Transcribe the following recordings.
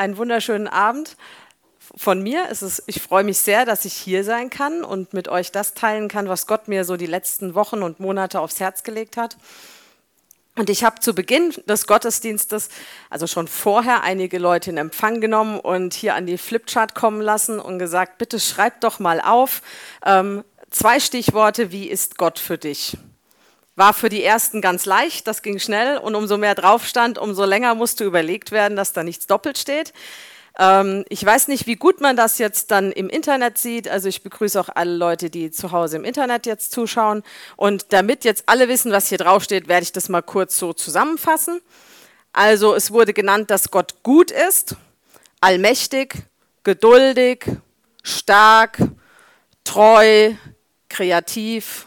einen wunderschönen Abend. Von mir ist ich freue mich sehr, dass ich hier sein kann und mit euch das teilen kann, was Gott mir so die letzten Wochen und Monate aufs Herz gelegt hat. Und ich habe zu Beginn des Gottesdienstes, also schon vorher, einige Leute in Empfang genommen und hier an die Flipchart kommen lassen und gesagt, bitte schreibt doch mal auf ähm, zwei Stichworte, wie ist Gott für dich? War für die ersten ganz leicht, das ging schnell und umso mehr drauf stand, umso länger musste überlegt werden, dass da nichts doppelt steht. Ähm, ich weiß nicht, wie gut man das jetzt dann im Internet sieht. Also ich begrüße auch alle Leute, die zu Hause im Internet jetzt zuschauen. Und damit jetzt alle wissen, was hier draufsteht, werde ich das mal kurz so zusammenfassen. Also es wurde genannt, dass Gott gut ist, allmächtig, geduldig, stark, treu, kreativ,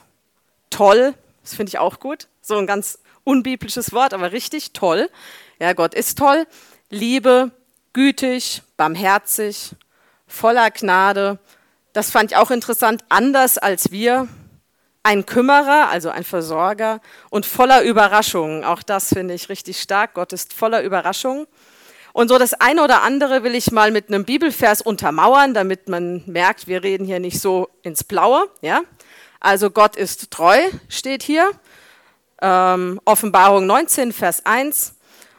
toll. Das finde ich auch gut. So ein ganz unbiblisches Wort, aber richtig toll. Ja, Gott ist toll. Liebe, gütig, barmherzig, voller Gnade. Das fand ich auch interessant, anders als wir. Ein Kümmerer, also ein Versorger und voller Überraschungen. Auch das finde ich richtig stark. Gott ist voller Überraschungen. Und so das eine oder andere will ich mal mit einem Bibelvers untermauern, damit man merkt, wir reden hier nicht so ins Blaue. Ja? Also Gott ist treu, steht hier. Ähm, Offenbarung 19, Vers 1.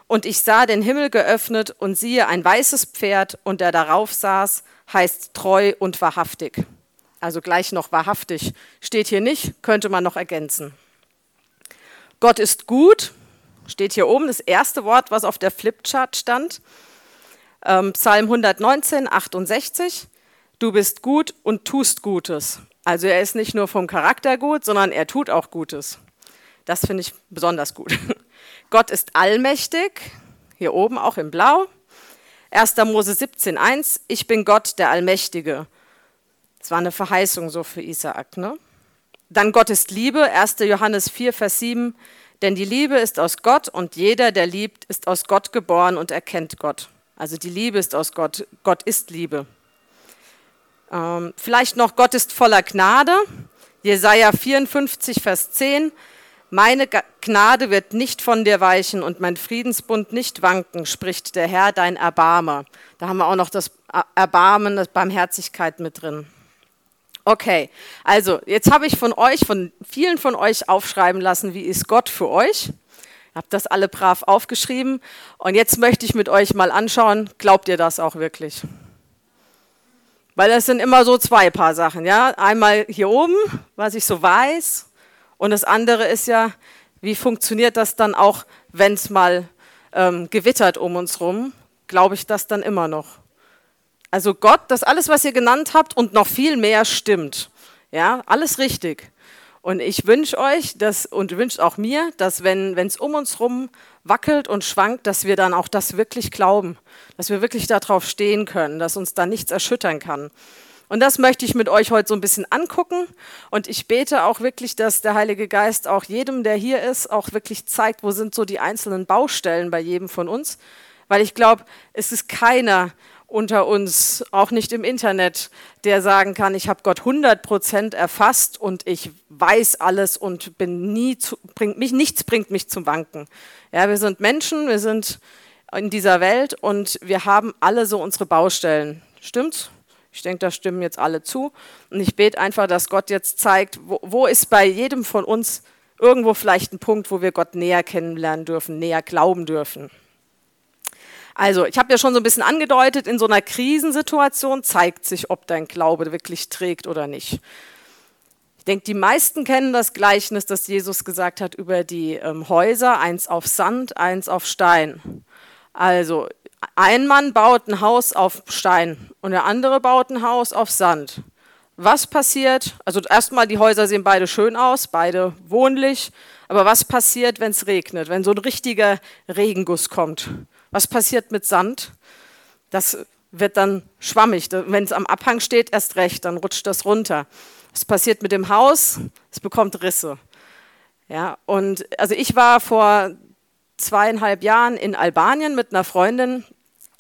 Und ich sah den Himmel geöffnet und siehe ein weißes Pferd und der darauf saß, heißt treu und wahrhaftig. Also gleich noch wahrhaftig. Steht hier nicht, könnte man noch ergänzen. Gott ist gut, steht hier oben das erste Wort, was auf der Flipchart stand. Ähm, Psalm 119, 68. Du bist gut und tust Gutes. Also er ist nicht nur vom Charakter gut, sondern er tut auch Gutes. Das finde ich besonders gut. Gott ist allmächtig, hier oben auch in Blau. 1. Mose 17,1, ich bin Gott, der Allmächtige. Das war eine Verheißung so für Isaak. Ne? Dann Gott ist Liebe, 1. Johannes 4, Vers 7, denn die Liebe ist aus Gott und jeder, der liebt, ist aus Gott geboren und erkennt Gott. Also die Liebe ist aus Gott, Gott ist Liebe. Ähm, vielleicht noch, Gott ist voller Gnade. Jesaja 54, Vers 10. Meine Gnade wird nicht von dir weichen und mein Friedensbund nicht wanken, spricht der Herr, dein Erbarmer. Da haben wir auch noch das Erbarmen, das Barmherzigkeit mit drin. Okay, also jetzt habe ich von euch, von vielen von euch aufschreiben lassen, wie ist Gott für euch? Ihr habt das alle brav aufgeschrieben und jetzt möchte ich mit euch mal anschauen, glaubt ihr das auch wirklich? Weil das sind immer so zwei Paar Sachen, ja. Einmal hier oben, was ich so weiß, und das andere ist ja, wie funktioniert das dann auch, wenn es mal ähm, gewittert um uns rum? Glaube ich das dann immer noch? Also Gott, das alles, was ihr genannt habt und noch viel mehr stimmt. Ja, alles richtig. Und ich wünsche euch dass, und wünsche auch mir, dass wenn es um uns rum wackelt und schwankt, dass wir dann auch das wirklich glauben, dass wir wirklich darauf stehen können, dass uns da nichts erschüttern kann. Und das möchte ich mit euch heute so ein bisschen angucken. Und ich bete auch wirklich, dass der Heilige Geist auch jedem, der hier ist, auch wirklich zeigt, wo sind so die einzelnen Baustellen bei jedem von uns. Weil ich glaube, es ist keiner unter uns, auch nicht im Internet, der sagen kann, ich habe Gott 100% erfasst und ich weiß alles und bin nie zu, bringt mich, nichts bringt mich zum Wanken. Ja, wir sind Menschen, wir sind in dieser Welt und wir haben alle so unsere Baustellen. Stimmt's? Ich denke, da stimmen jetzt alle zu. Und ich bete einfach, dass Gott jetzt zeigt, wo, wo ist bei jedem von uns irgendwo vielleicht ein Punkt, wo wir Gott näher kennenlernen dürfen, näher glauben dürfen. Also, ich habe ja schon so ein bisschen angedeutet, in so einer Krisensituation zeigt sich, ob dein Glaube wirklich trägt oder nicht. Ich denke, die meisten kennen das Gleichnis, das Jesus gesagt hat über die ähm, Häuser, eins auf Sand, eins auf Stein. Also, ein Mann baut ein Haus auf Stein und der andere baut ein Haus auf Sand. Was passiert? Also erstmal, die Häuser sehen beide schön aus, beide wohnlich. Aber was passiert, wenn es regnet, wenn so ein richtiger Regenguss kommt? Was passiert mit Sand? Das wird dann schwammig. Wenn es am Abhang steht, erst recht, dann rutscht das runter. Was passiert mit dem Haus? Es bekommt Risse. Ja, und also ich war vor zweieinhalb Jahren in Albanien mit einer Freundin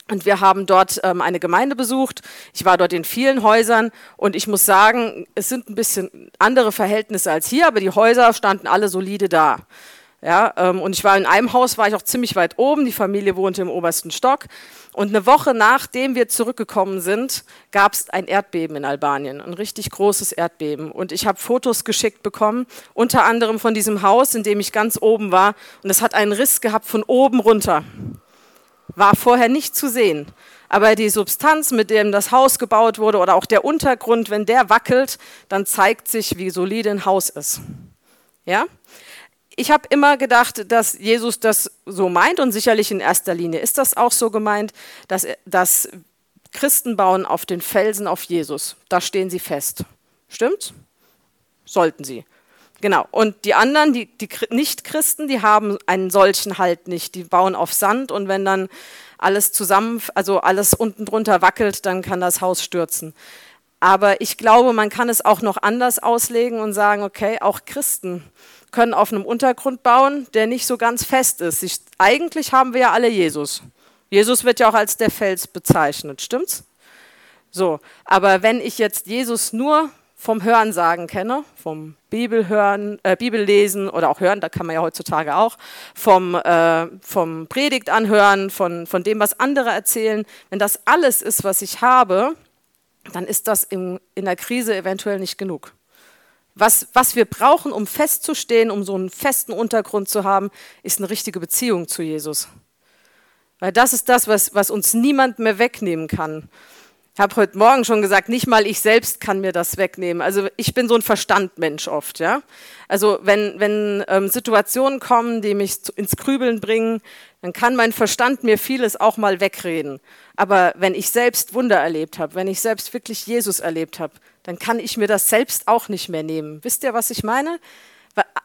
und wir haben dort ähm, eine Gemeinde besucht. Ich war dort in vielen Häusern und ich muss sagen, es sind ein bisschen andere Verhältnisse als hier, aber die Häuser standen alle solide da. Ja, ähm, und ich war in einem Haus, war ich auch ziemlich weit oben. Die Familie wohnte im obersten Stock. Und eine Woche nachdem wir zurückgekommen sind, gab es ein Erdbeben in Albanien, ein richtig großes Erdbeben. Und ich habe Fotos geschickt bekommen, unter anderem von diesem Haus, in dem ich ganz oben war. Und es hat einen Riss gehabt von oben runter. War vorher nicht zu sehen. Aber die Substanz, mit dem das Haus gebaut wurde oder auch der Untergrund, wenn der wackelt, dann zeigt sich, wie solide ein Haus ist. Ja? Ich habe immer gedacht, dass Jesus das so meint und sicherlich in erster Linie ist das auch so gemeint, dass, dass Christen bauen auf den Felsen auf Jesus. Da stehen sie fest. Stimmt's? Sollten sie. Genau. Und die anderen, die, die Nicht-Christen, die haben einen solchen Halt nicht. Die bauen auf Sand und wenn dann alles zusammen, also alles unten drunter wackelt, dann kann das Haus stürzen. Aber ich glaube, man kann es auch noch anders auslegen und sagen, okay, auch Christen können auf einem Untergrund bauen, der nicht so ganz fest ist. Ich, eigentlich haben wir ja alle Jesus. Jesus wird ja auch als der Fels bezeichnet, stimmt's? So, aber wenn ich jetzt Jesus nur vom Hörensagen kenne, vom Bibelhören, äh, Bibellesen oder auch hören, da kann man ja heutzutage auch, vom, äh, vom Predigt anhören, von, von dem, was andere erzählen, wenn das alles ist, was ich habe, dann ist das in, in der Krise eventuell nicht genug. Was, was wir brauchen, um festzustehen, um so einen festen Untergrund zu haben, ist eine richtige Beziehung zu Jesus. Weil das ist das, was, was uns niemand mehr wegnehmen kann. Ich habe heute Morgen schon gesagt, nicht mal ich selbst kann mir das wegnehmen. Also ich bin so ein Verstandmensch oft, ja. Also wenn, wenn ähm, Situationen kommen, die mich ins Grübeln bringen, dann kann mein Verstand mir vieles auch mal wegreden. Aber wenn ich selbst Wunder erlebt habe, wenn ich selbst wirklich Jesus erlebt habe, dann kann ich mir das selbst auch nicht mehr nehmen. Wisst ihr, was ich meine?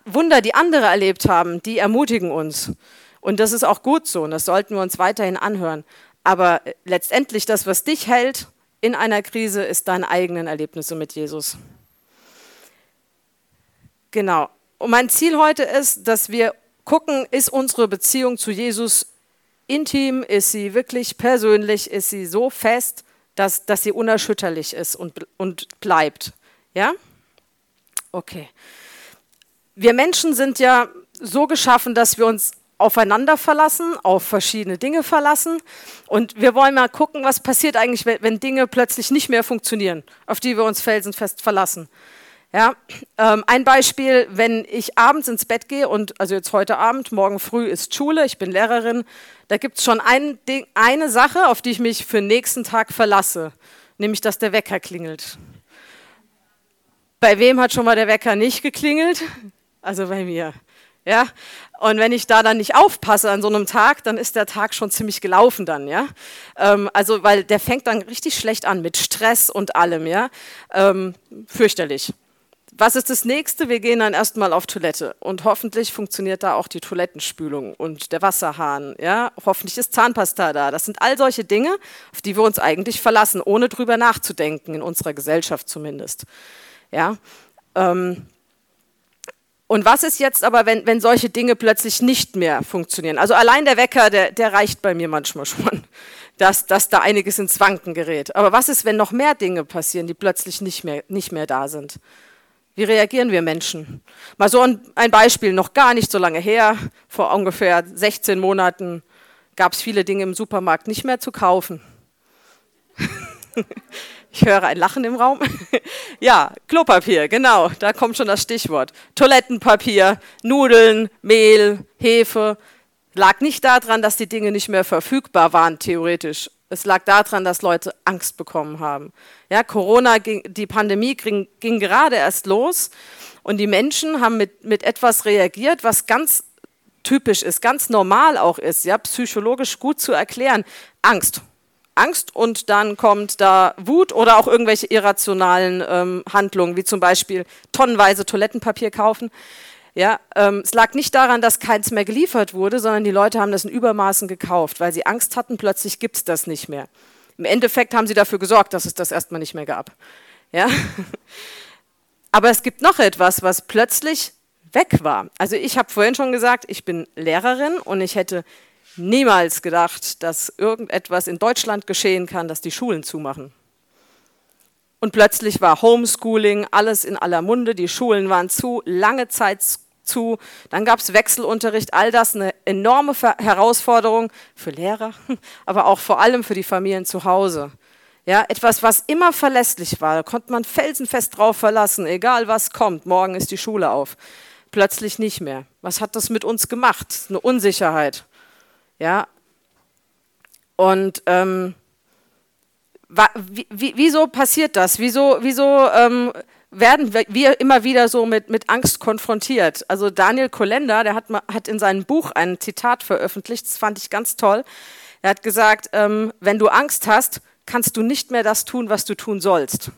Wunder, die andere erlebt haben, die ermutigen uns. Und das ist auch gut so und das sollten wir uns weiterhin anhören. Aber äh, letztendlich das, was dich hält, in einer Krise ist deine eigenen Erlebnisse mit Jesus. Genau. Und mein Ziel heute ist, dass wir gucken, ist unsere Beziehung zu Jesus intim, ist sie wirklich persönlich, ist sie so fest, dass, dass sie unerschütterlich ist und, und bleibt. Ja? Okay. Wir Menschen sind ja so geschaffen, dass wir uns aufeinander verlassen, auf verschiedene Dinge verlassen. Und wir wollen mal gucken, was passiert eigentlich, wenn Dinge plötzlich nicht mehr funktionieren, auf die wir uns felsenfest verlassen. Ja, ähm, ein Beispiel, wenn ich abends ins Bett gehe und, also jetzt heute Abend, morgen früh ist Schule, ich bin Lehrerin, da gibt es schon ein Ding, eine Sache, auf die ich mich für den nächsten Tag verlasse, nämlich, dass der Wecker klingelt. Bei wem hat schon mal der Wecker nicht geklingelt? Also bei mir. Ja, und wenn ich da dann nicht aufpasse an so einem Tag, dann ist der Tag schon ziemlich gelaufen dann, ja. Ähm, also, weil der fängt dann richtig schlecht an mit Stress und allem, ja. Ähm, fürchterlich. Was ist das nächste? Wir gehen dann erstmal auf Toilette und hoffentlich funktioniert da auch die Toilettenspülung und der Wasserhahn, ja. Hoffentlich ist Zahnpasta da. Das sind all solche Dinge, auf die wir uns eigentlich verlassen, ohne drüber nachzudenken, in unserer Gesellschaft zumindest, ja. Ähm, und was ist jetzt aber, wenn, wenn solche Dinge plötzlich nicht mehr funktionieren? Also allein der Wecker, der, der reicht bei mir manchmal schon, dass, dass da einiges ins Wanken gerät. Aber was ist, wenn noch mehr Dinge passieren, die plötzlich nicht mehr, nicht mehr da sind? Wie reagieren wir Menschen? Mal so ein, Beispiel, noch gar nicht so lange her, vor ungefähr 16 Monaten gab es viele Dinge im Supermarkt nicht mehr zu kaufen. Ich höre ein Lachen im Raum. ja, Klopapier, genau, da kommt schon das Stichwort. Toilettenpapier, Nudeln, Mehl, Hefe. Lag nicht daran, dass die Dinge nicht mehr verfügbar waren, theoretisch. Es lag daran, dass Leute Angst bekommen haben. Ja, Corona, ging, die Pandemie ging, ging gerade erst los und die Menschen haben mit, mit etwas reagiert, was ganz typisch ist, ganz normal auch ist, ja, psychologisch gut zu erklären. Angst. Angst und dann kommt da Wut oder auch irgendwelche irrationalen ähm, Handlungen, wie zum Beispiel tonnenweise Toilettenpapier kaufen. Ja, ähm, es lag nicht daran, dass keins mehr geliefert wurde, sondern die Leute haben das in Übermaßen gekauft, weil sie Angst hatten, plötzlich gibt es das nicht mehr. Im Endeffekt haben sie dafür gesorgt, dass es das erstmal nicht mehr gab. Ja? Aber es gibt noch etwas, was plötzlich weg war. Also ich habe vorhin schon gesagt, ich bin Lehrerin und ich hätte niemals gedacht, dass irgendetwas in Deutschland geschehen kann, dass die Schulen zumachen. Und plötzlich war Homeschooling alles in aller Munde, die Schulen waren zu, lange Zeit zu, dann gab es Wechselunterricht, all das eine enorme Herausforderung für Lehrer, aber auch vor allem für die Familien zu Hause. Ja, etwas, was immer verlässlich war, da konnte man felsenfest drauf verlassen, egal was kommt, morgen ist die Schule auf. Plötzlich nicht mehr. Was hat das mit uns gemacht? Eine Unsicherheit. Ja. Und ähm, wieso passiert das? Wieso, wieso ähm, werden wir immer wieder so mit, mit Angst konfrontiert? Also Daniel Kolender, der hat, hat in seinem Buch ein Zitat veröffentlicht, das fand ich ganz toll. Er hat gesagt, ähm, wenn du Angst hast, kannst du nicht mehr das tun, was du tun sollst.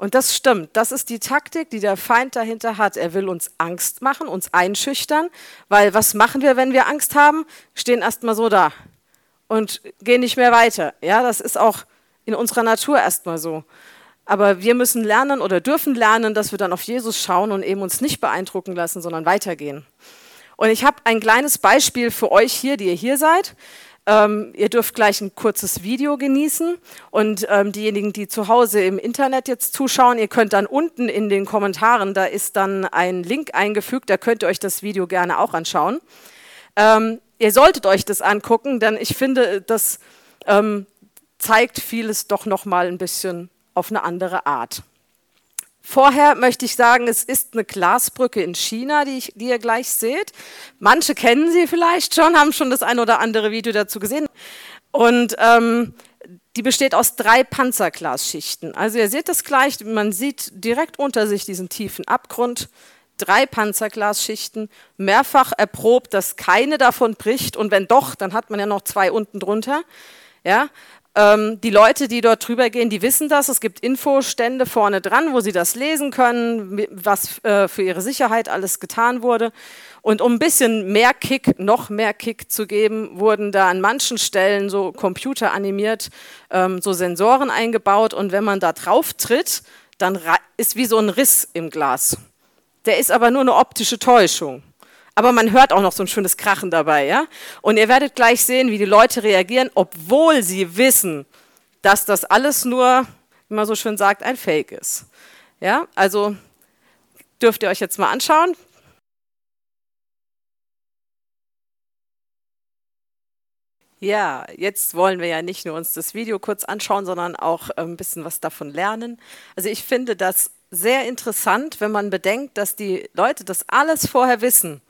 Und das stimmt. Das ist die Taktik, die der Feind dahinter hat. Er will uns Angst machen, uns einschüchtern, weil was machen wir, wenn wir Angst haben? Stehen erstmal so da und gehen nicht mehr weiter. Ja, das ist auch in unserer Natur erstmal so. Aber wir müssen lernen oder dürfen lernen, dass wir dann auf Jesus schauen und eben uns nicht beeindrucken lassen, sondern weitergehen. Und ich habe ein kleines Beispiel für euch hier, die ihr hier seid. Ähm, ihr dürft gleich ein kurzes Video genießen und ähm, diejenigen, die zu Hause im Internet jetzt zuschauen, ihr könnt dann unten in den Kommentaren, da ist dann ein Link eingefügt, da könnt ihr euch das Video gerne auch anschauen. Ähm, ihr solltet euch das angucken, denn ich finde, das ähm, zeigt vieles doch noch mal ein bisschen auf eine andere Art. Vorher möchte ich sagen, es ist eine Glasbrücke in China, die, ich, die, ihr gleich seht. Manche kennen sie vielleicht schon, haben schon das ein oder andere Video dazu gesehen. Und ähm, die besteht aus drei Panzerglasschichten. Also ihr seht das gleich, man sieht direkt unter sich diesen tiefen Abgrund. Drei Panzerglasschichten, mehrfach erprobt, dass keine davon bricht. Und wenn doch, dann hat man ja noch zwei unten drunter. Ja, ähm, die Leute, die dort drüber gehen, die wissen das. Es gibt Infostände vorne dran, wo sie das lesen können, was äh, für ihre Sicherheit alles getan wurde. Und um ein bisschen mehr Kick, noch mehr Kick zu geben, wurden da an manchen Stellen so computeranimiert ähm, so Sensoren eingebaut. Und wenn man da drauf tritt, dann ist wie so ein Riss im Glas. Der ist aber nur eine optische Täuschung aber man hört auch noch so ein schönes Krachen dabei, ja? Und ihr werdet gleich sehen, wie die Leute reagieren, obwohl sie wissen, dass das alles nur, wie man so schön sagt, ein Fake ist. Ja? Also dürft ihr euch jetzt mal anschauen. Ja, jetzt wollen wir ja nicht nur uns das Video kurz anschauen, sondern auch äh, ein bisschen was davon lernen. Also ich finde das sehr interessant, wenn man bedenkt, dass die Leute das alles vorher wissen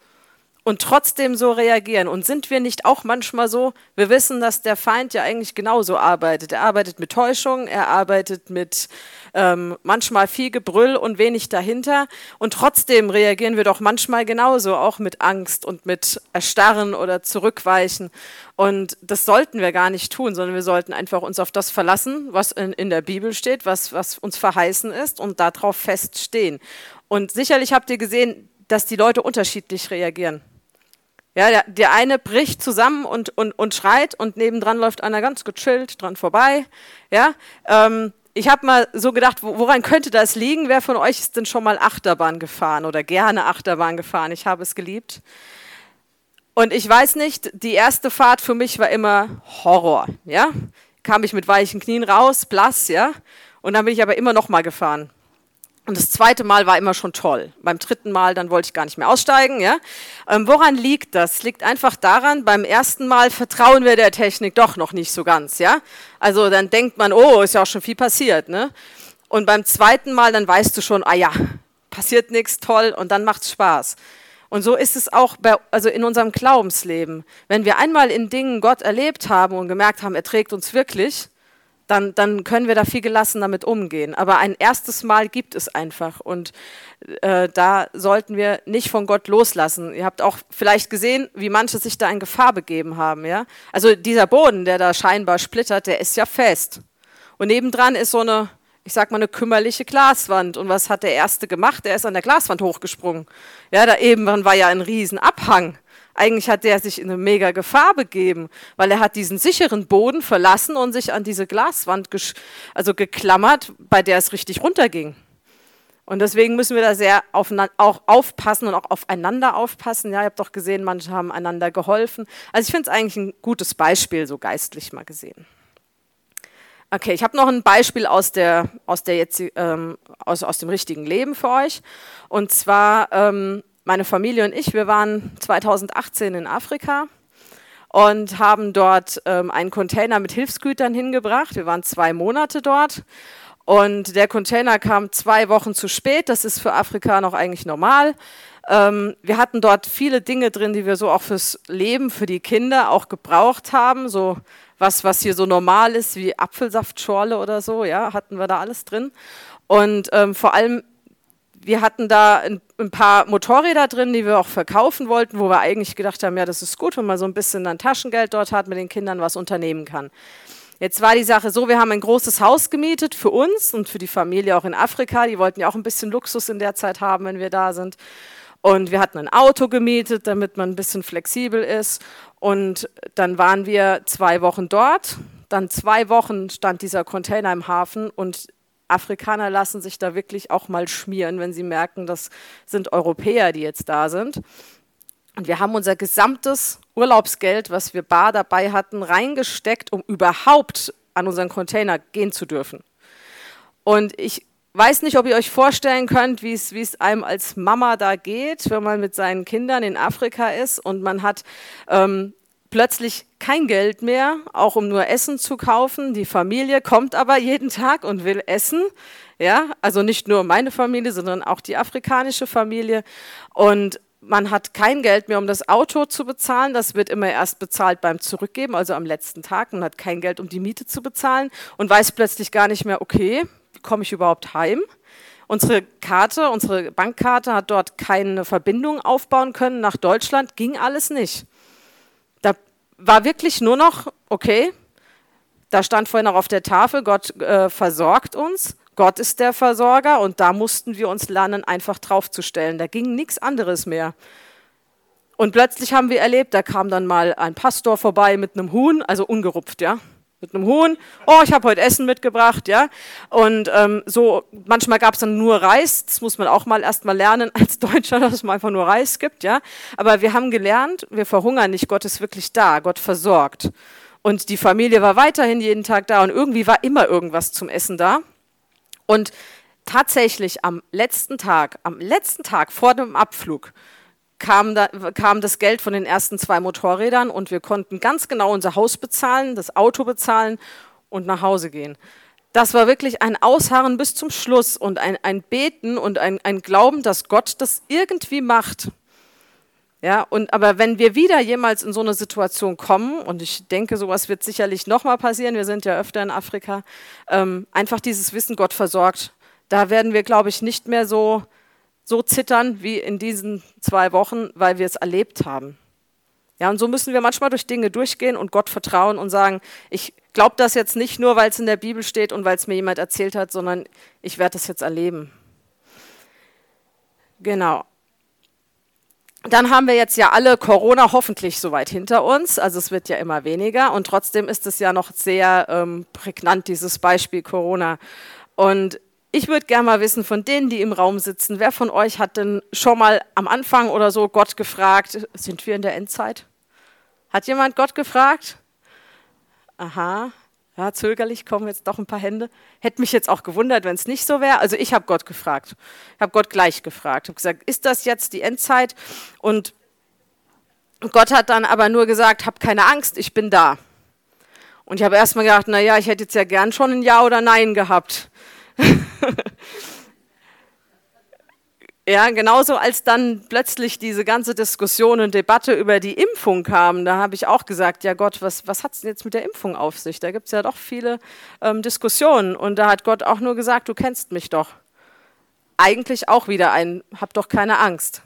und trotzdem so reagieren. Und sind wir nicht auch manchmal so, wir wissen, dass der Feind ja eigentlich genauso arbeitet. Er arbeitet mit Täuschung, er arbeitet mit ähm, manchmal viel Gebrüll und wenig dahinter. Und trotzdem reagieren wir doch manchmal genauso, auch mit Angst und mit Erstarren oder Zurückweichen. Und das sollten wir gar nicht tun, sondern wir sollten einfach uns auf das verlassen, was in, in der Bibel steht, was, was uns verheißen ist und darauf feststehen. Und sicherlich habt ihr gesehen, dass die Leute unterschiedlich reagieren. Ja, der, der eine bricht zusammen und, und, und schreit und nebendran läuft einer ganz gechillt dran vorbei. Ja, ähm, ich habe mal so gedacht, woran könnte das liegen? Wer von euch ist denn schon mal Achterbahn gefahren oder gerne Achterbahn gefahren? Ich habe es geliebt. Und ich weiß nicht, die erste Fahrt für mich war immer Horror. Ja, kam ich mit weichen Knien raus, blass, ja. Und dann bin ich aber immer noch mal gefahren. Und das zweite Mal war immer schon toll. Beim dritten Mal, dann wollte ich gar nicht mehr aussteigen. Ja? Ähm, woran liegt das? Liegt einfach daran, beim ersten Mal vertrauen wir der Technik doch noch nicht so ganz. Ja? Also dann denkt man, oh, ist ja auch schon viel passiert. Ne? Und beim zweiten Mal, dann weißt du schon, ah ja, passiert nichts, toll, und dann macht's Spaß. Und so ist es auch bei, also in unserem Glaubensleben. Wenn wir einmal in Dingen Gott erlebt haben und gemerkt haben, er trägt uns wirklich, dann, dann können wir da viel gelassen damit umgehen. Aber ein erstes Mal gibt es einfach und äh, da sollten wir nicht von Gott loslassen. Ihr habt auch vielleicht gesehen, wie manche sich da in Gefahr begeben haben. Ja? Also dieser Boden, der da scheinbar splittert, der ist ja fest. Und nebendran ist so eine, ich sag mal, eine kümmerliche Glaswand. Und was hat der Erste gemacht? Der ist an der Glaswand hochgesprungen. Ja, da eben war ja ein Riesenabhang. Eigentlich hat der sich in eine mega Gefahr begeben, weil er hat diesen sicheren Boden verlassen und sich an diese Glaswand also geklammert, bei der es richtig runterging. Und deswegen müssen wir da sehr auf, auch aufpassen und auch aufeinander aufpassen. Ja, ihr habt doch gesehen, manche haben einander geholfen. Also ich finde es eigentlich ein gutes Beispiel, so geistlich mal gesehen. Okay, ich habe noch ein Beispiel aus, der, aus, der jetzt, ähm, aus, aus dem richtigen Leben für euch. Und zwar ähm, meine Familie und ich, wir waren 2018 in Afrika und haben dort ähm, einen Container mit Hilfsgütern hingebracht. Wir waren zwei Monate dort und der Container kam zwei Wochen zu spät. Das ist für Afrika noch eigentlich normal. Ähm, wir hatten dort viele Dinge drin, die wir so auch fürs Leben, für die Kinder auch gebraucht haben. So was, was hier so normal ist, wie Apfelsaftschorle oder so, ja, hatten wir da alles drin. Und ähm, vor allem wir hatten da ein, ein, paar Motorräder drin, die wir auch verkaufen wollten, wo wir eigentlich gedacht haben, ja, das ist gut, wenn man so ein bisschen dann Taschengeld dort hat, mit den Kindern was unternehmen kann. Jetzt war die Sache so, wir haben ein großes Haus gemietet für uns und für die Familie auch in Afrika. Die wollten ja auch ein bisschen Luxus in der Zeit haben, wenn wir da sind. Und wir hatten ein Auto gemietet, damit man ein bisschen flexibel ist. Und dann waren wir zwei Wochen dort. Dann zwei Wochen stand dieser Container im Hafen und Afrikaner lassen sich da wirklich auch mal schmieren, wenn sie merken, das sind Europäer, die jetzt da sind. Und wir haben unser gesamtes Urlaubsgeld, was wir bar dabei hatten, reingesteckt, um überhaupt an unseren Container gehen zu dürfen. Und ich weiß nicht, ob ihr euch vorstellen könnt, wie es, einem als Mama da geht, wenn man mit seinen Kindern in Afrika ist und man hat ähm, plötzlich kein Geld mehr, auch um nur Essen zu kaufen. Die Familie kommt aber jeden Tag und will essen. Ja, also nicht nur meine Familie, sondern auch die afrikanische Familie. Und man hat kein Geld mehr, um das Auto zu bezahlen. Das wird immer erst bezahlt beim Zurückgeben, also am letzten Tag. Man hat kein Geld, um die Miete zu bezahlen und weiß plötzlich gar nicht mehr, okay, komme ich überhaupt heim? Unsere Karte, unsere Bankkarte hat dort keine Verbindung aufbauen können nach Deutschland, ging alles nicht war wirklich nur noch, okay, da stand vorhin auch auf der Tafel, Gott äh, versorgt uns, Gott ist der Versorger und da mussten wir uns lernen, einfach draufzustellen. Da ging nichts anderes mehr. Und plötzlich haben wir erlebt, da kam dann mal ein Pastor vorbei mit einem Huhn, also ungerupft, ja, mit einem Huhn. Oh, ich habe heute Essen mitgebracht, ja. Und ähm, so, manchmal gab es dann nur Reis. Das muss man auch mal erst mal lernen als Deutscher, dass es mal einfach nur Reis gibt, ja. Aber wir haben gelernt, wir verhungern nicht. Gott ist wirklich da. Gott versorgt. Und die Familie war weiterhin jeden Tag da und irgendwie war immer irgendwas zum Essen da. Und tatsächlich am letzten Tag, am letzten Tag vor dem Abflug, kam, da, kam das Geld von den ersten zwei Motorrädern und wir konnten ganz genau unser Haus bezahlen, das Auto bezahlen und nach Hause gehen. Das war wirklich ein Ausharren bis zum Schluss und ein, ein Beten und ein, ein Glauben, dass Gott das irgendwie macht. Ja, und aber wenn wir wieder jemals in so eine Situation kommen, und ich denke, sowas wird sicherlich nochmal passieren, wir sind ja öfter in Afrika, ähm, einfach dieses Wissen, Gott versorgt, da werden wir, glaube ich, nicht mehr so so zittern wie in diesen zwei Wochen, weil wir es erlebt haben. Ja, und so müssen wir manchmal durch Dinge durchgehen und Gott vertrauen und sagen, ich glaube das jetzt nicht nur, weil es in der Bibel steht und weil es mir jemand erzählt hat, sondern ich werde das jetzt erleben. Genau. Dann haben wir jetzt ja alle Corona hoffentlich soweit hinter uns. Also es wird ja immer weniger und trotzdem ist es ja noch sehr ähm, prägnant, dieses Beispiel Corona. Und ich würde gerne mal wissen von denen, die im Raum sitzen, wer von euch hat denn schon mal am Anfang oder so Gott gefragt, sind wir in der Endzeit? Hat jemand Gott gefragt? Aha, ja, zögerlich kommen jetzt doch ein paar Hände. Hätte mich jetzt auch gewundert, wenn es nicht so wäre. Also ich habe Gott gefragt. Ich habe Gott gleich gefragt. Habe gesagt, ist das jetzt die Endzeit? Und Gott hat dann aber nur gesagt, hab keine Angst, ich bin da. Und ich habe erstmal gedacht, naja, ich hätte jetzt ja gern schon ein Ja oder Nein gehabt. ja, genauso als dann plötzlich diese ganze Diskussion und Debatte über die Impfung kam, da habe ich auch gesagt, ja Gott, was, was hat es denn jetzt mit der Impfung auf sich? Da gibt es ja doch viele ähm, Diskussionen und da hat Gott auch nur gesagt, du kennst mich doch. Eigentlich auch wieder ein, hab doch keine Angst.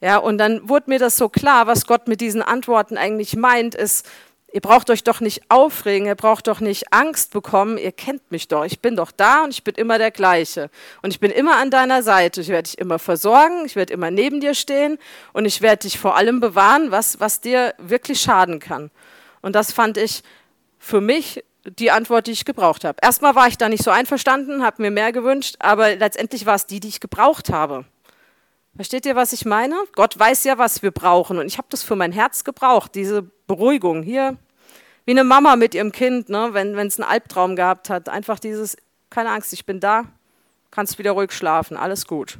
Ja, und dann wurde mir das so klar, was Gott mit diesen Antworten eigentlich meint, ist, Ihr braucht euch doch nicht aufregen, ihr braucht doch nicht Angst bekommen, ihr kennt mich doch. Ich bin doch da und ich bin immer der gleiche. Und ich bin immer an deiner Seite. Ich werde dich immer versorgen, ich werde immer neben dir stehen und ich werde dich vor allem bewahren, was, was dir wirklich schaden kann. Und das fand ich für mich die Antwort, die ich gebraucht habe. Erstmal war ich da nicht so einverstanden, habe mir mehr gewünscht, aber letztendlich war es die, die ich gebraucht habe. Versteht ihr, was ich meine? Gott weiß ja, was wir brauchen. Und ich habe das für mein Herz gebraucht, diese Beruhigung. Hier, wie eine Mama mit ihrem Kind, ne, wenn es einen Albtraum gehabt hat. Einfach dieses, keine Angst, ich bin da, kannst wieder ruhig schlafen, alles gut.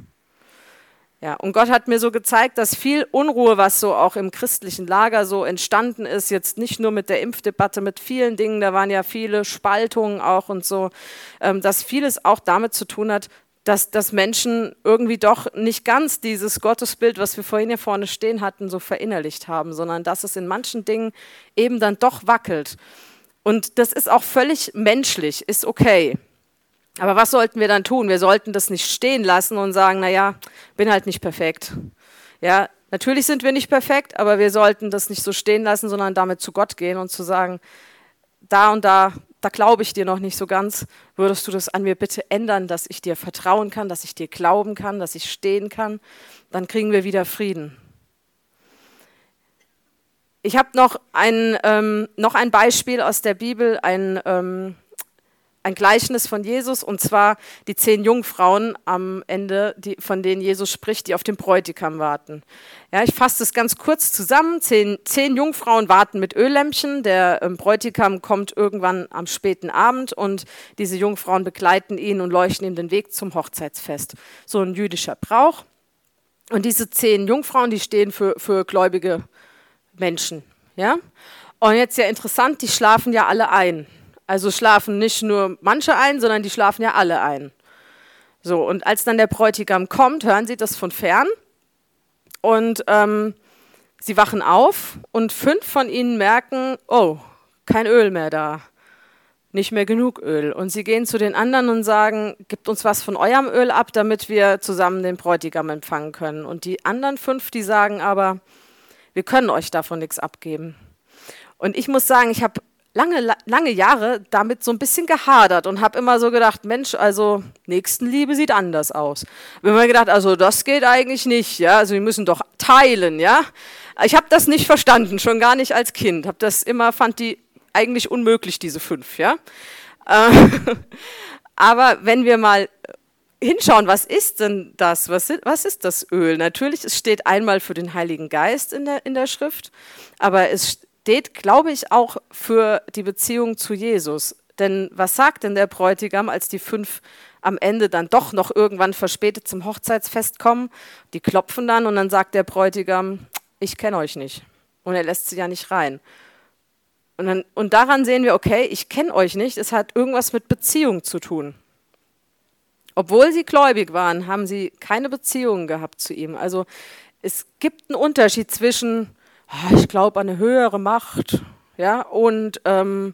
Ja, und Gott hat mir so gezeigt, dass viel Unruhe, was so auch im christlichen Lager so entstanden ist, jetzt nicht nur mit der Impfdebatte, mit vielen Dingen, da waren ja viele Spaltungen auch und so, ähm, dass vieles auch damit zu tun hat, dass, dass Menschen irgendwie doch nicht ganz dieses Gottesbild, was wir vorhin hier vorne stehen hatten, so verinnerlicht haben, sondern dass es in manchen Dingen eben dann doch wackelt. Und das ist auch völlig menschlich, ist okay. Aber was sollten wir dann tun? Wir sollten das nicht stehen lassen und sagen, naja, bin halt nicht perfekt. Ja, natürlich sind wir nicht perfekt, aber wir sollten das nicht so stehen lassen, sondern damit zu Gott gehen und zu sagen, da und da, da glaube ich dir noch nicht so ganz. Würdest du das an mir bitte ändern, dass ich dir vertrauen kann, dass ich dir glauben kann, dass ich stehen kann? Dann kriegen wir wieder Frieden. Ich habe noch ein, ähm, noch ein Beispiel aus der Bibel, ein ähm, ein Gleichnis von Jesus und zwar die zehn Jungfrauen am Ende, die, von denen Jesus spricht, die auf den Bräutigam warten. Ja, ich fasse das ganz kurz zusammen. Zehn, zehn Jungfrauen warten mit Öllämpchen. Der ähm, Bräutigam kommt irgendwann am späten Abend und diese Jungfrauen begleiten ihn und leuchten ihm den Weg zum Hochzeitsfest. So ein jüdischer Brauch. Und diese zehn Jungfrauen, die stehen für, für gläubige Menschen. Ja? Und jetzt ja interessant, die schlafen ja alle ein. Also schlafen nicht nur manche ein, sondern die schlafen ja alle ein. So, und als dann der Bräutigam kommt, hören sie das von fern und ähm, sie wachen auf und fünf von ihnen merken, oh, kein Öl mehr da, nicht mehr genug Öl. Und sie gehen zu den anderen und sagen, gibt uns was von eurem Öl ab, damit wir zusammen den Bräutigam empfangen können. Und die anderen fünf, die sagen aber, wir können euch davon nichts abgeben. Und ich muss sagen, ich habe lange, lange Jahre damit so ein bisschen gehadert und habe immer so gedacht, Mensch, also Nächstenliebe sieht anders aus. Habe immer gedacht, also das geht eigentlich nicht, ja, also wir müssen doch teilen, ja. Ich habe das nicht verstanden, schon gar nicht als Kind. Habe das immer fand die eigentlich unmöglich diese fünf, ja. Aber wenn wir mal hinschauen, was ist denn das? Was, was ist das Öl? Natürlich, es steht einmal für den Heiligen Geist in der, in der Schrift, aber es steht, glaube ich, auch für die Beziehung zu Jesus. Denn was sagt denn der Bräutigam, als die fünf am Ende dann doch noch irgendwann verspätet zum Hochzeitsfest kommen? Die klopfen dann und dann sagt der Bräutigam, ich kenne euch nicht. Und er lässt sie ja nicht rein. Und, dann, und daran sehen wir, okay, ich kenne euch nicht, es hat irgendwas mit Beziehung zu tun. Obwohl sie gläubig waren, haben sie keine Beziehung gehabt zu ihm. Also es gibt einen Unterschied zwischen ich glaube an eine höhere Macht, ja, und ähm,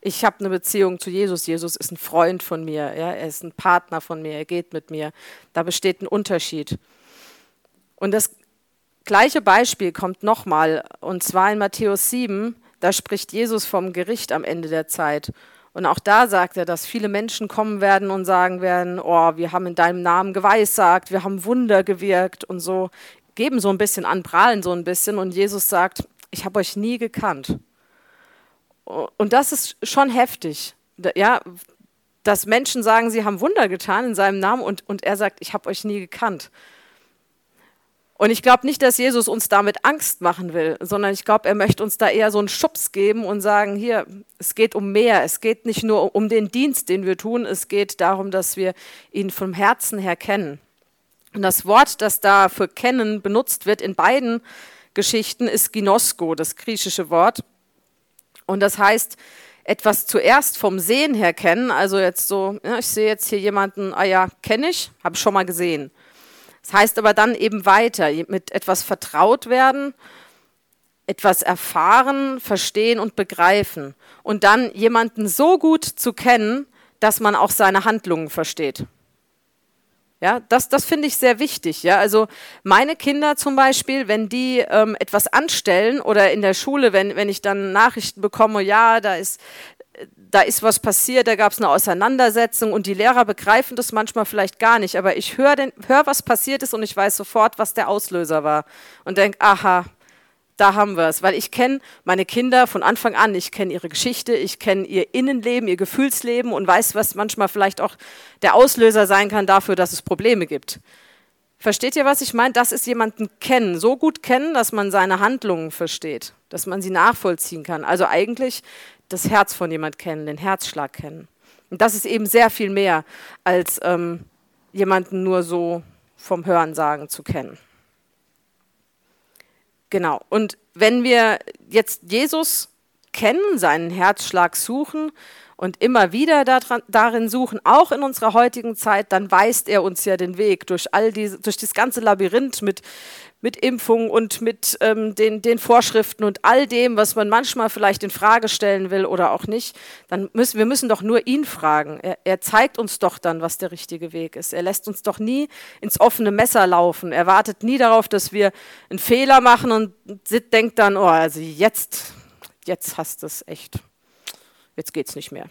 ich habe eine Beziehung zu Jesus. Jesus ist ein Freund von mir, ja, er ist ein Partner von mir, er geht mit mir. Da besteht ein Unterschied. Und das gleiche Beispiel kommt nochmal, und zwar in Matthäus 7, da spricht Jesus vom Gericht am Ende der Zeit. Und auch da sagt er, dass viele Menschen kommen werden und sagen werden, oh, wir haben in deinem Namen geweissagt, wir haben Wunder gewirkt und so geben so ein bisschen an, prahlen so ein bisschen und Jesus sagt, ich habe euch nie gekannt. Und das ist schon heftig, ja, dass Menschen sagen, sie haben Wunder getan in seinem Namen und, und er sagt, ich habe euch nie gekannt. Und ich glaube nicht, dass Jesus uns damit Angst machen will, sondern ich glaube, er möchte uns da eher so einen Schubs geben und sagen, hier, es geht um mehr. Es geht nicht nur um den Dienst, den wir tun, es geht darum, dass wir ihn vom Herzen her kennen. Und das Wort, das da für kennen benutzt wird in beiden Geschichten, ist Ginosko, das griechische Wort. Und das heißt, etwas zuerst vom Sehen her kennen, also jetzt so, ja, ich sehe jetzt hier jemanden, ah ja, kenne ich, habe schon mal gesehen. Das heißt aber dann eben weiter, mit etwas vertraut werden, etwas erfahren, verstehen und begreifen. Und dann jemanden so gut zu kennen, dass man auch seine Handlungen versteht. Ja, das, das finde ich sehr wichtig. Ja, also meine Kinder zum Beispiel, wenn die ähm, etwas anstellen oder in der Schule, wenn, wenn ich dann Nachrichten bekomme, ja, da ist, da ist was passiert, da gab es eine Auseinandersetzung und die Lehrer begreifen das manchmal vielleicht gar nicht, aber ich höre, hör, was passiert ist und ich weiß sofort, was der Auslöser war und denke, aha, da haben wir es, weil ich kenne meine Kinder von Anfang an, ich kenne ihre Geschichte, ich kenne ihr Innenleben, ihr Gefühlsleben und weiß, was manchmal vielleicht auch der Auslöser sein kann dafür, dass es Probleme gibt. Versteht ihr, was ich meine? Das ist jemanden kennen, so gut kennen, dass man seine Handlungen versteht, dass man sie nachvollziehen kann. Also eigentlich das Herz von jemand kennen, den Herzschlag kennen. Und das ist eben sehr viel mehr als ähm, jemanden nur so vom Hörensagen zu kennen. Genau. Und wenn wir jetzt Jesus kennen, seinen Herzschlag suchen und immer wieder darin suchen, auch in unserer heutigen Zeit, dann weist er uns ja den Weg durch all diese, durch das ganze Labyrinth mit, mit Impfung und mit ähm, den, den Vorschriften und all dem, was man manchmal vielleicht in Frage stellen will oder auch nicht, dann müssen wir müssen doch nur ihn fragen. Er, er zeigt uns doch dann, was der richtige Weg ist. Er lässt uns doch nie ins offene Messer laufen. Er wartet nie darauf, dass wir einen Fehler machen und denkt dann, oh, also jetzt, jetzt hast du es echt. Jetzt geht's nicht mehr.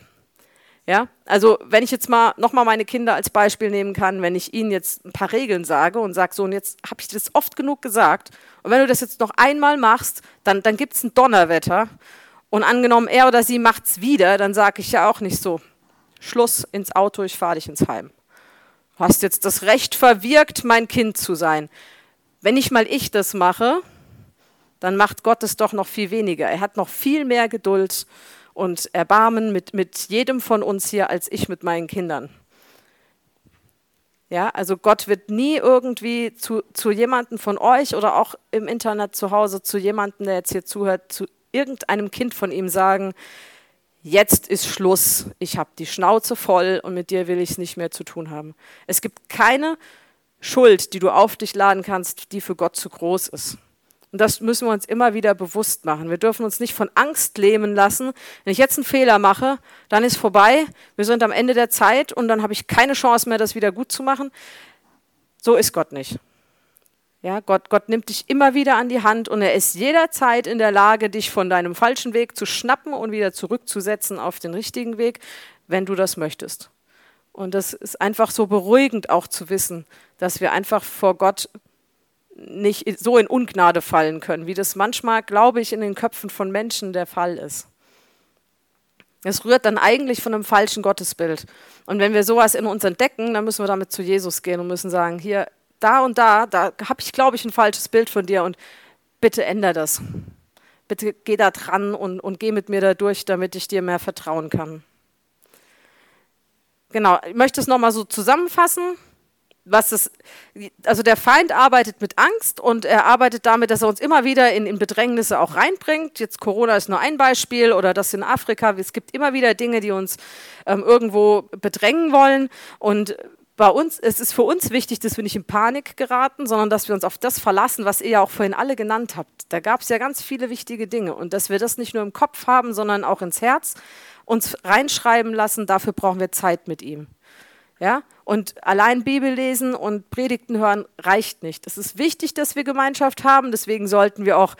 Ja, also wenn ich jetzt mal nochmal meine Kinder als Beispiel nehmen kann, wenn ich ihnen jetzt ein paar Regeln sage und sage, so, und jetzt habe ich das oft genug gesagt, und wenn du das jetzt noch einmal machst, dann, dann gibt es ein Donnerwetter. Und angenommen, er oder sie macht es wieder, dann sage ich ja auch nicht so, Schluss ins Auto, ich fahre dich ins Heim. Du hast jetzt das Recht verwirkt, mein Kind zu sein. Wenn nicht mal ich das mache, dann macht Gott es doch noch viel weniger. Er hat noch viel mehr Geduld und Erbarmen mit, mit jedem von uns hier als ich mit meinen Kindern. Ja, also Gott wird nie irgendwie zu, zu jemandem von euch oder auch im Internet zu Hause zu jemandem, der jetzt hier zuhört, zu irgendeinem Kind von ihm sagen, jetzt ist Schluss, ich habe die Schnauze voll und mit dir will ich es nicht mehr zu tun haben. Es gibt keine Schuld, die du auf dich laden kannst, die für Gott zu groß ist. Und das müssen wir uns immer wieder bewusst machen. Wir dürfen uns nicht von Angst lähmen lassen. Wenn ich jetzt einen Fehler mache, dann ist vorbei. Wir sind am Ende der Zeit und dann habe ich keine Chance mehr, das wieder gut zu machen. So ist Gott nicht. Ja, Gott, Gott nimmt dich immer wieder an die Hand und er ist jederzeit in der Lage, dich von deinem falschen Weg zu schnappen und wieder zurückzusetzen auf den richtigen Weg, wenn du das möchtest. Und das ist einfach so beruhigend auch zu wissen, dass wir einfach vor Gott nicht so in Ungnade fallen können, wie das manchmal, glaube ich, in den Köpfen von Menschen der Fall ist. Es rührt dann eigentlich von einem falschen Gottesbild. Und wenn wir sowas in uns entdecken, dann müssen wir damit zu Jesus gehen und müssen sagen, hier, da und da, da habe ich, glaube ich, ein falsches Bild von dir und bitte ändere das. Bitte geh da dran und, und geh mit mir da durch, damit ich dir mehr vertrauen kann. Genau, ich möchte es nochmal so zusammenfassen was es, also der Feind arbeitet mit Angst und er arbeitet damit, dass er uns immer wieder in, in Bedrängnisse auch reinbringt. Jetzt Corona ist nur ein Beispiel oder das in Afrika. Es gibt immer wieder Dinge, die uns ähm, irgendwo bedrängen wollen und bei uns, es ist für uns wichtig, dass wir nicht in Panik geraten, sondern dass wir uns auf das verlassen, was ihr ja auch vorhin alle genannt habt. Da gab es ja ganz viele wichtige Dinge und dass wir das nicht nur im Kopf haben, sondern auch ins Herz uns reinschreiben lassen, dafür brauchen wir Zeit mit ihm. Ja? Und allein Bibel lesen und Predigten hören reicht nicht. Es ist wichtig, dass wir Gemeinschaft haben. Deswegen sollten wir auch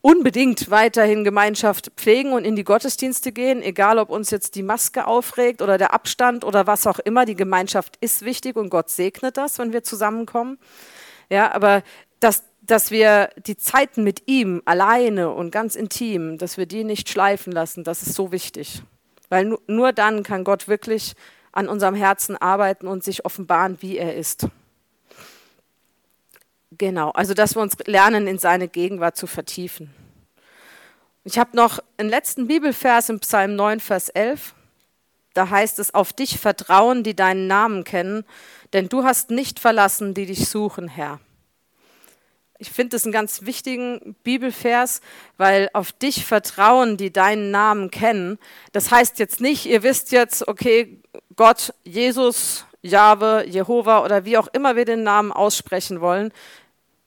unbedingt weiterhin Gemeinschaft pflegen und in die Gottesdienste gehen, egal ob uns jetzt die Maske aufregt oder der Abstand oder was auch immer. Die Gemeinschaft ist wichtig und Gott segnet das, wenn wir zusammenkommen. Ja, aber dass, dass wir die Zeiten mit ihm alleine und ganz intim, dass wir die nicht schleifen lassen, das ist so wichtig. Weil nur dann kann Gott wirklich an unserem Herzen arbeiten und sich offenbaren, wie er ist. Genau, also dass wir uns lernen, in seine Gegenwart zu vertiefen. Ich habe noch einen letzten Bibelvers im Psalm 9, Vers 11. Da heißt es, auf dich vertrauen, die deinen Namen kennen, denn du hast nicht verlassen, die dich suchen, Herr. Ich finde das einen ganz wichtigen Bibelvers, weil auf dich vertrauen, die deinen Namen kennen. Das heißt jetzt nicht, ihr wisst jetzt, okay, Gott, Jesus, Jahwe, Jehova oder wie auch immer wir den Namen aussprechen wollen.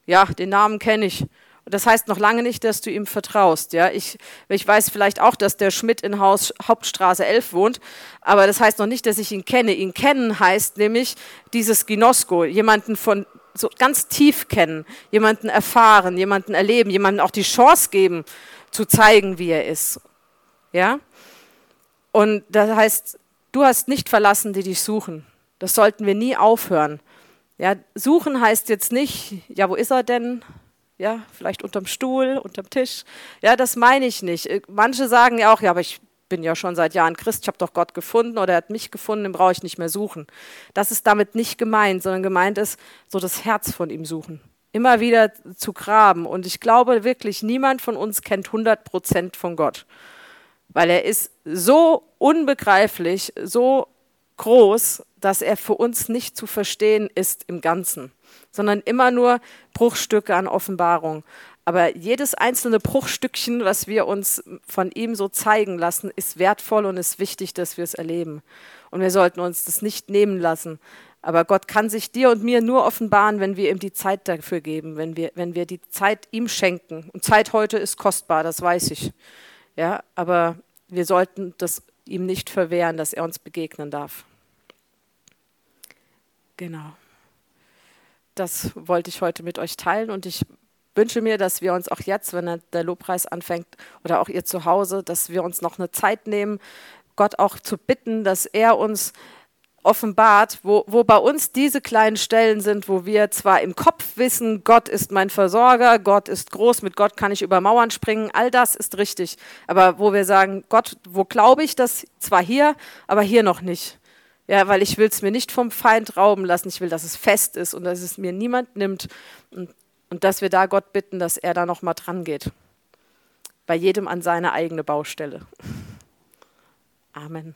Ja, den Namen kenne ich. Das heißt noch lange nicht, dass du ihm vertraust. Ja, ich, ich weiß vielleicht auch, dass der Schmidt in Haus Hauptstraße 11 wohnt, aber das heißt noch nicht, dass ich ihn kenne. Ihn kennen heißt nämlich dieses Ginosko, jemanden von so ganz tief kennen, jemanden erfahren, jemanden erleben, jemanden auch die Chance geben, zu zeigen, wie er ist. Ja? Und das heißt, du hast nicht verlassen, die dich suchen. Das sollten wir nie aufhören. Ja, suchen heißt jetzt nicht, ja, wo ist er denn? Ja, vielleicht unterm Stuhl, unterm Tisch. Ja, das meine ich nicht. Manche sagen ja auch, ja, aber ich bin ja schon seit Jahren Christ, ich habe doch Gott gefunden oder er hat mich gefunden, den brauche ich nicht mehr suchen. Das ist damit nicht gemeint, sondern gemeint ist, so das Herz von ihm suchen. Immer wieder zu graben. Und ich glaube wirklich, niemand von uns kennt 100 Prozent von Gott. Weil er ist so unbegreiflich, so groß, dass er für uns nicht zu verstehen ist im Ganzen. sondern immer nur Bruchstücke an Offenbarung. Aber jedes einzelne Bruchstückchen, was wir uns von ihm so zeigen lassen, ist wertvoll und ist wichtig, dass wir es erleben. Und wir sollten uns das nicht nehmen lassen. Aber Gott kann sich dir und mir nur offenbaren, wenn wir ihm die Zeit dafür geben, wenn wir, wenn wir die Zeit ihm schenken. Und Zeit heute ist kostbar, das weiß ich. Ja, aber wir sollten das ihm nicht verwehren, dass er uns begegnen darf. Genau. Das wollte ich heute mit euch teilen und ich wünsche mir, dass wir uns auch jetzt, wenn der Lobpreis anfängt oder auch ihr zu Hause, dass wir uns noch eine Zeit nehmen, Gott auch zu bitten, dass er uns offenbart, wo, wo bei uns diese kleinen Stellen sind, wo wir zwar im Kopf wissen, Gott ist mein Versorger, Gott ist groß, mit Gott kann ich über Mauern springen, all das ist richtig. Aber wo wir sagen, Gott, wo glaube ich das? Zwar hier, aber hier noch nicht. Ja, weil ich will es mir nicht vom Feind rauben lassen. Ich will, dass es fest ist und dass es mir niemand nimmt. Und und dass wir da Gott bitten, dass er da nochmal dran geht. Bei jedem an seine eigene Baustelle. Amen.